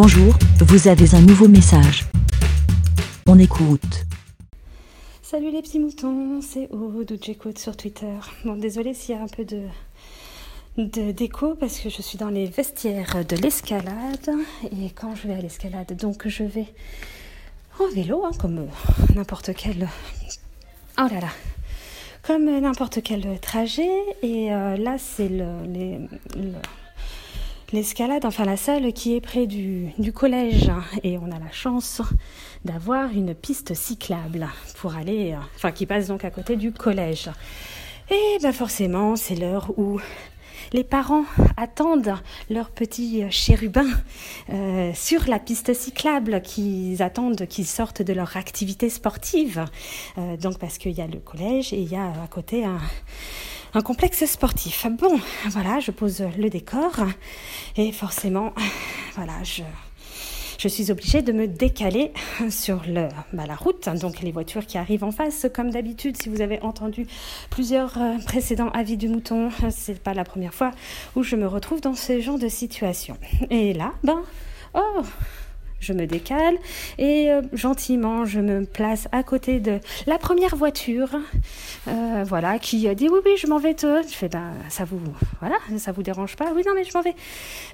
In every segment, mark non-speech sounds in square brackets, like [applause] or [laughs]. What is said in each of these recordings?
Bonjour, vous avez un nouveau message. On écoute. Salut les petits moutons, c'est Aude ou J'écoute sur Twitter. Bon, désolé s'il y a un peu de d'écho parce que je suis dans les vestiaires de l'escalade et quand je vais à l'escalade, donc je vais en vélo, hein, comme n'importe quel. Oh là là! Comme n'importe quel trajet, et euh, là c'est le, l'escalade, enfin la salle qui est près du, collège. Et on a la chance d'avoir une piste cyclable pour aller, enfin qui passe donc à côté du collège. Et ben forcément, c'est l'heure où les parents attendent leurs petits chérubins euh, sur la piste cyclable, qu'ils attendent qu'ils sortent de leur activité sportive. Euh, donc parce qu'il y a le collège et il y a à côté un, un complexe sportif. Bon, voilà, je pose le décor et forcément, voilà, je je suis obligée de me décaler sur bah, la route, donc les voitures qui arrivent en face. Comme d'habitude, si vous avez entendu plusieurs euh, précédents avis du mouton, c'est pas la première fois où je me retrouve dans ce genre de situation. Et là, ben, oh, je me décale et euh, gentiment je me place à côté de la première voiture euh, voilà qui dit oui oui je m'en vais te je fais ben ça vous voilà ça vous dérange pas? Oui non mais je m'en vais.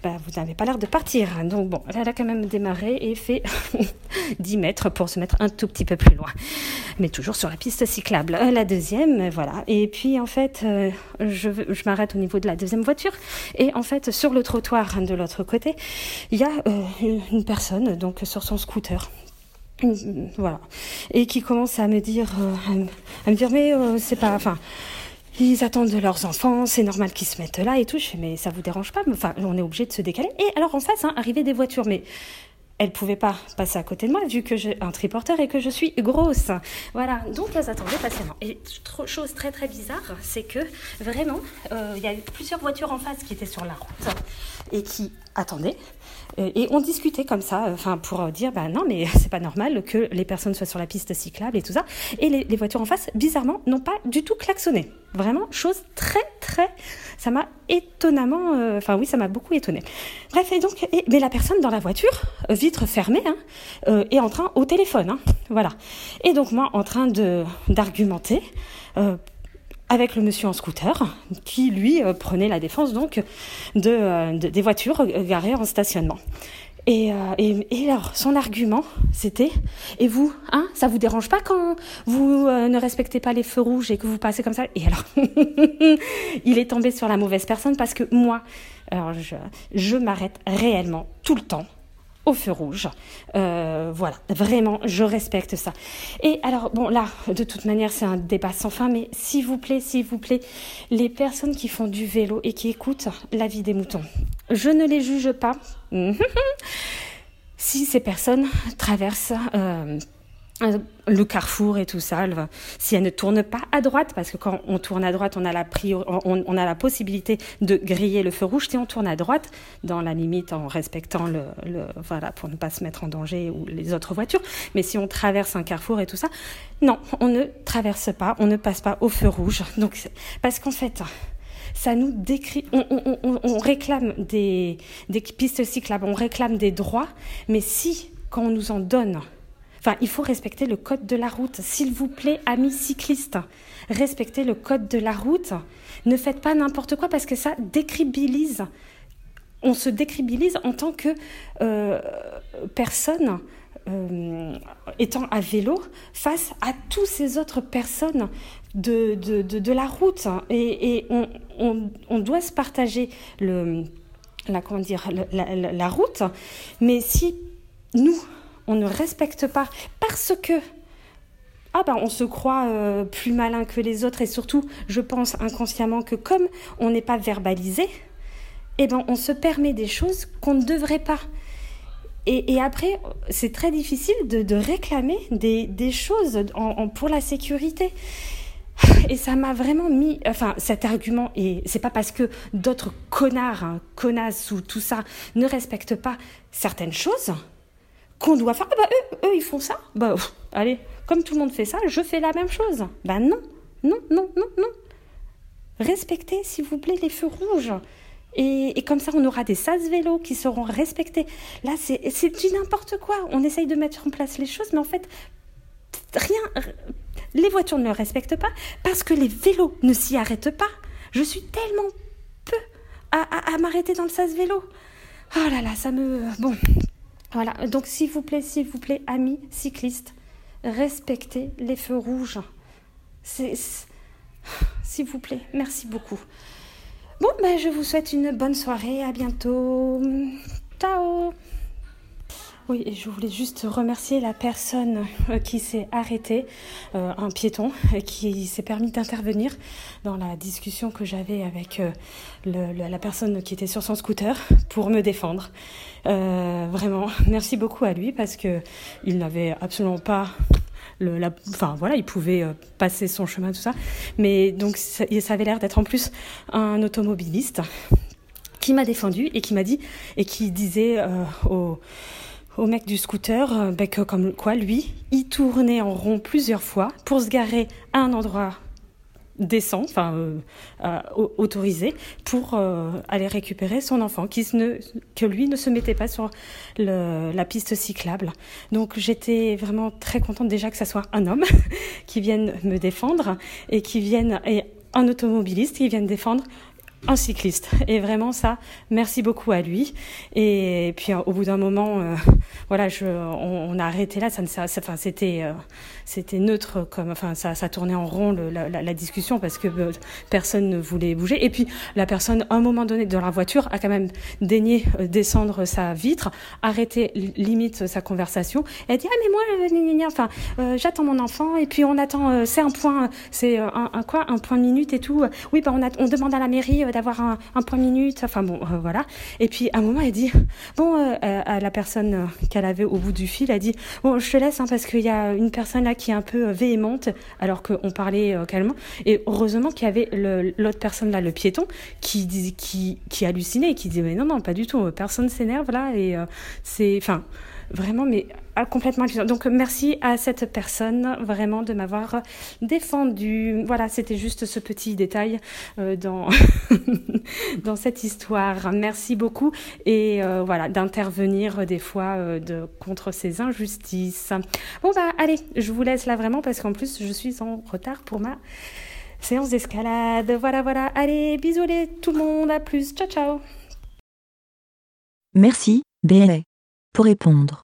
Ben vous n'avez pas l'air de partir. Donc bon elle a quand même démarré et fait [laughs] 10 mètres pour se mettre un tout petit peu plus loin mais toujours sur la piste cyclable. Euh, la deuxième voilà. Et puis en fait je, je m'arrête au niveau de la deuxième voiture. Et en fait sur le trottoir de l'autre côté il y a une personne donc sur son scooter. Voilà. Et qui commence à me dire, euh, à, me, dire, mais euh, c'est pas, enfin, ils attendent de leurs enfants, c'est normal qu'ils se mettent là et tout. Je fais, mais ça vous dérange pas? Enfin, on est obligé de se décaler. Et alors en face, hein, des voitures, mais elle pouvait pas passer à côté de moi vu que j'ai un triporteur et que je suis grosse. Voilà, donc elles attendaient patiemment. Et chose très très bizarre, c'est que vraiment, euh, il y a eu plusieurs voitures en face qui étaient sur la route et qui attendaient. Euh, et on discutait comme ça, enfin pour dire, bah non, mais [laughs] c'est pas normal que les personnes soient sur la piste cyclable et tout ça. Et les, les voitures en face, bizarrement, n'ont pas du tout klaxonné. Vraiment, chose très très, ça m'a étonnamment, euh, enfin oui, ça m'a beaucoup étonné. Bref, et donc, mais la personne dans la voiture, euh, vitre fermée, hein, euh, est en train au téléphone, hein, voilà. Et donc moi, en train de d'argumenter. avec le monsieur en scooter qui lui prenait la défense donc de des voitures garées en stationnement. Et, euh, et, alors, son argument, c'était Et vous, hein, ça vous dérange pas quand vous euh, ne respectez pas les feux rouges et que vous passez comme ça? Et alors, [laughs] il est tombé sur la mauvaise personne parce que moi, je m'arrête réellement tout le temps au feu rouge. Euh, voilà, vraiment, je respecte ça. Et alors, bon, là, de toute manière, c'est un débat sans fin, mais s'il vous plaît, s'il vous plaît, les personnes qui font du vélo et qui écoutent la vie des moutons, je ne les juge pas. [laughs] si ces personnes traversent euh, euh, le carrefour et tout ça, si elle ne tourne pas à droite, parce que quand on tourne à droite, on a la, on, a la possibilité de griller le feu rouge. Si on tourne à droite, dans la limite, en respectant le, le, voilà, pour ne pas se mettre en danger ou les autres voitures. Mais si on traverse un carrefour et tout ça, non, on ne traverse pas, on ne passe pas au feu rouge. Donc, parce qu'en fait, ça nous décrit, on, réclame des, des pistes cyclables, on réclame des droits, mais si, quand on nous en donne, Enfin, il faut respecter le code de la route. S'il vous plaît, amis cyclistes, respectez le code de la route. Ne faites pas n'importe quoi parce que ça décribilise. On se décribilise en tant que euh, personne euh, étant à vélo face à toutes ces autres personnes de, de, de, la route. Et, et on, on, doit se partager le, la, comment dire, la, la route. Mais si nous, on ne respecte pas parce que ah ben on se croit euh, plus malin que les autres et surtout je pense inconsciemment que comme on n'est pas verbalisé, eh ben on se permet des choses qu'on ne devrait pas. Et, après, c'est très difficile de, réclamer des, choses pour la sécurité. Et ça m'a vraiment mis, enfin, cet argument, et c'est pas parce que d'autres connards, hein, connasses ou tout ça ne respectent pas certaines choses qu'on doit faire. Ah bah eux, eux, ils font ça. Bah allez, comme tout le monde fait ça, je fais la même chose. Bah non, non, non, non, non. Respectez, s'il vous plaît, les feux rouges. Et, comme ça, on aura des sas vélos qui seront respectés. Là, c'est du n'importe quoi. On essaye de mettre en place les choses, mais en fait, rien. Les voitures ne le respectent pas parce que les vélos ne s'y arrêtent pas. Je suis tellement peu à, m'arrêter dans le sas vélo. Oh là là, ça me. Bon. Voilà. Donc, s'il vous plaît, s'il vous plaît, amis cyclistes, respectez les feux rouges. S'il vous plaît, merci beaucoup. Bon, ben, je vous souhaite une bonne soirée. À bientôt. Ciao. Oui, et je voulais juste remercier la personne euh, qui s'est arrêtée, euh, un piéton, qui s'est permis d'intervenir dans la discussion que j'avais avec euh, la personne qui était sur son scooter pour me défendre. vraiment, [laughs] merci beaucoup à lui parce que il n'avait absolument pas enfin voilà, il pouvait passer son chemin tout ça, mais donc ça, avait l'air d'être en plus un automobiliste qui m'a défendu et qui m'a dit et qui disait au au mec du scooter euh, ben que comme quoi lui, il tournait en rond plusieurs fois pour se garer à un endroit décent, enfin euh, euh, autorisé, pour aller récupérer son enfant, qui ne, que lui ne se mettait pas sur le, la piste cyclable. Donc j'étais vraiment très contente déjà que ça soit un homme [laughs] qui vienne me défendre et qui vienne et un automobiliste qui vienne défendre un cycliste. [laughs] Et vraiment ça, merci beaucoup à lui. Et puis au bout d'un moment, euh, [laughs] voilà, je, on, a arrêté là. Ça, ne, ça, enfin, c'était, euh, c'était neutre comme, enfin, ça, ça tournait en rond le, la, la, discussion parce que euh, personne ne voulait bouger. Et puis la personne, à un moment donné, dans la voiture, a quand même daigné descendre sa vitre, arrêter limite sa conversation. Elle dit ah mais moi, j'attends mon enfant et puis on attend. c'est un point, c'est un, un, quoi, un point de minute et tout. Oui, bah on, a, on demande à la mairie d'avoir un, un, point minute. Enfin bon, euh, voilà. Et puis à un moment, elle dit bon euh, à la personne qu'elle avait au bout du fil, elle dit bon, je te laisse hein, parce qu'il y a une personne là qui est un peu euh, véhémente alors qu'on parlait calmement. Et heureusement qu'il y avait l'autre personne là, le piéton, qui qui qui hallucinait et qui disait mais non non pas du tout, personne s'énerve là et c'est enfin vraiment mais ah, complètement Donc merci à cette personne vraiment de m'avoir défendu. Voilà, c'était juste ce petit détail euh, dans [laughs] dans cette histoire. Merci beaucoup et euh, voilà d'intervenir des fois euh, de contre ces injustices. Bon bah allez, je vous laisse là vraiment parce qu'en plus je suis en retard pour ma séance d'escalade. Voilà voilà. Allez, bisous les tout le monde, à plus. Ciao ciao. Merci, BLA. Pour répondre